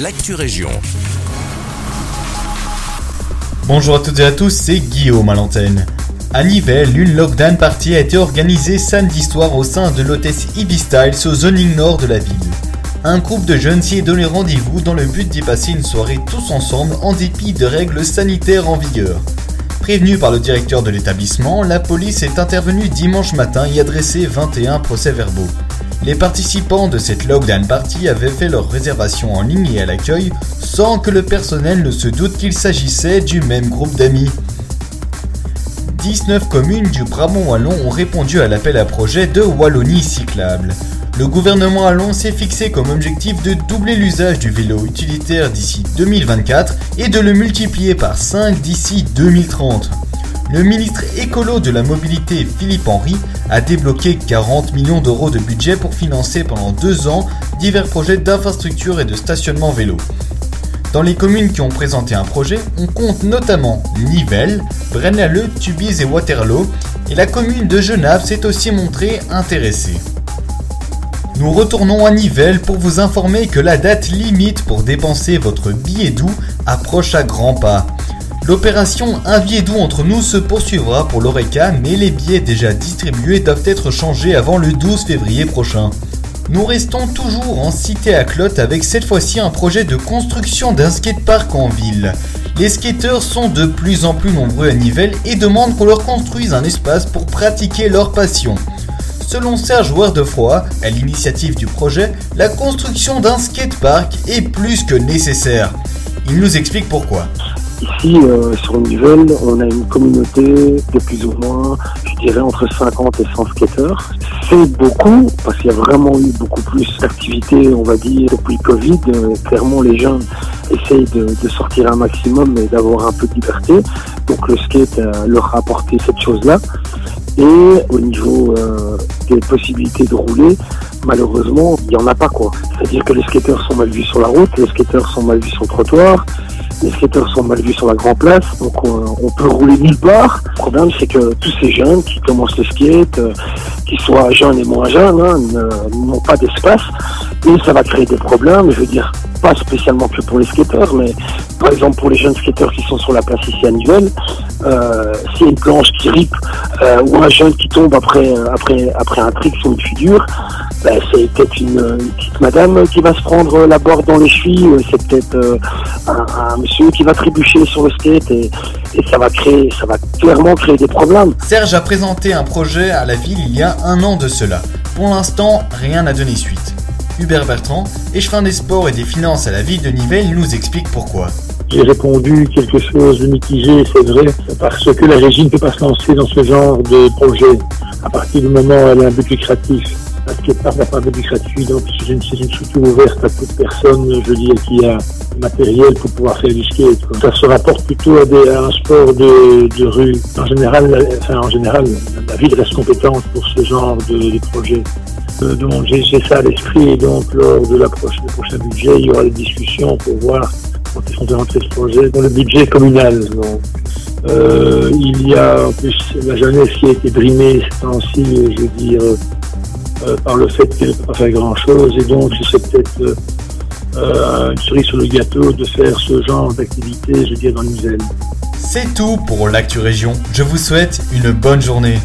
l'actu région. Bonjour à toutes et à tous, c'est Guillaume à l'antenne. À Nivelles, une lockdown party a été organisée samedi soir au sein de l'hôtesse Ibis Styles au zoning nord de la ville. Un groupe de jeunes s'y est donné rendez-vous dans le but d'y passer une soirée tous ensemble en dépit de règles sanitaires en vigueur. Prévenu par le directeur de l'établissement, la police est intervenue dimanche matin et a dressé 21 procès-verbaux. Les participants de cette lockdown party avaient fait leur réservation en ligne et à l'accueil sans que le personnel ne se doute qu'il s'agissait du même groupe d'amis. 19 communes du Brabant Wallon ont répondu à l'appel à projet de Wallonie cyclable. Le gouvernement allemand s'est fixé comme objectif de doubler l'usage du vélo utilitaire d'ici 2024 et de le multiplier par 5 d'ici 2030. Le ministre écolo de la mobilité Philippe Henry a débloqué 40 millions d'euros de budget pour financer pendant deux ans divers projets d'infrastructure et de stationnement vélo. Dans les communes qui ont présenté un projet, on compte notamment Nivelles, Braine-l'Alleud, Tubize et Waterloo, et la commune de Genappe s'est aussi montrée intéressée. Nous retournons à Nivelles pour vous informer que la date limite pour dépenser votre billet doux approche à grands pas. L'opération Un doux entre nous se poursuivra pour l'ORECA, mais les billets déjà distribués doivent être changés avant le 12 février prochain. Nous restons toujours en cité à Clotte avec cette fois-ci un projet de construction d'un skatepark en ville. Les skateurs sont de plus en plus nombreux à Nivelles et demandent qu'on leur construise un espace pour pratiquer leur passion. Selon Serge Wardefroy, à l'initiative du projet, la construction d'un skatepark est plus que nécessaire. Il nous explique pourquoi. Ici, euh, sur Nivelles, on a une communauté de plus ou moins, je dirais, entre 50 et 100 skateurs. C'est beaucoup, parce qu'il y a vraiment eu beaucoup plus d'activités, on va dire, depuis Covid. Euh, clairement, les jeunes essayent de, de sortir un maximum et d'avoir un peu de liberté. Donc le skate euh, leur a apporté cette chose-là. Et au niveau euh, des possibilités de rouler, malheureusement, il n'y en a pas quoi. C'est-à-dire que les skateurs sont mal vus sur la route, les skateurs sont mal vus sur le trottoir, les skateurs sont mal vus sur la Grand Place, donc on, on peut rouler nulle part. Le problème, c'est que tous ces jeunes qui commencent le skate, euh, qu'ils soient jeunes et moins jeunes, hein, n'ont pas d'espace. Et ça va créer des problèmes, je veux dire, pas spécialement que pour les skateurs, mais par exemple pour les jeunes skateurs qui sont sur la place ici à Nivelles, euh, une planche qui ripe euh, ou un jeune qui tombe après, après, après un trick sur une figure, ben, c'est peut-être une, petite madame qui va se prendre la barre dans les chevilles, c'est peut-être euh, un, un monsieur qui va trébucher sur le skate et, et ça va créer, ça va clairement créer des problèmes. Serge a présenté un projet à la ville il y a un an de cela. Pour l'instant, rien n'a donné suite. Hubert Bertrand, échevin des sports et des finances à la ville de Nivelles, nous explique pourquoi. J'ai répondu quelque chose de mitigé, c'est vrai, parce que la régie ne peut pas se lancer dans ce genre de projet à partir du moment où elle a un but lucratif. Parce qu'elle part but lucratif, donc c'est une, une structure ouverte à toute personne, je veux dire, qui a du matériel pour pouvoir faire du skate. quoi. Ça se rapporte plutôt à, un sport de, de rue. En général, la, en général, ville reste compétente pour ce genre de, de projet. Euh, donc j'ai ça à l'esprit et donc lors de la prochaine, le prochain budget, il y aura des discussions pour voir quand ils sont rentrer ce projet dans le budget communal. Donc, euh, il y a en plus la jeunesse qui a été brimée ces temps-ci, je veux dire, euh, par le fait qu'elle peut pas faire grand-chose et donc c'est peut-être euh, euh, une cerise sur le gâteau de faire ce genre d'activité, je dire, dans l'Isère. C'est tout pour l'actu région. Je vous souhaite une bonne journée.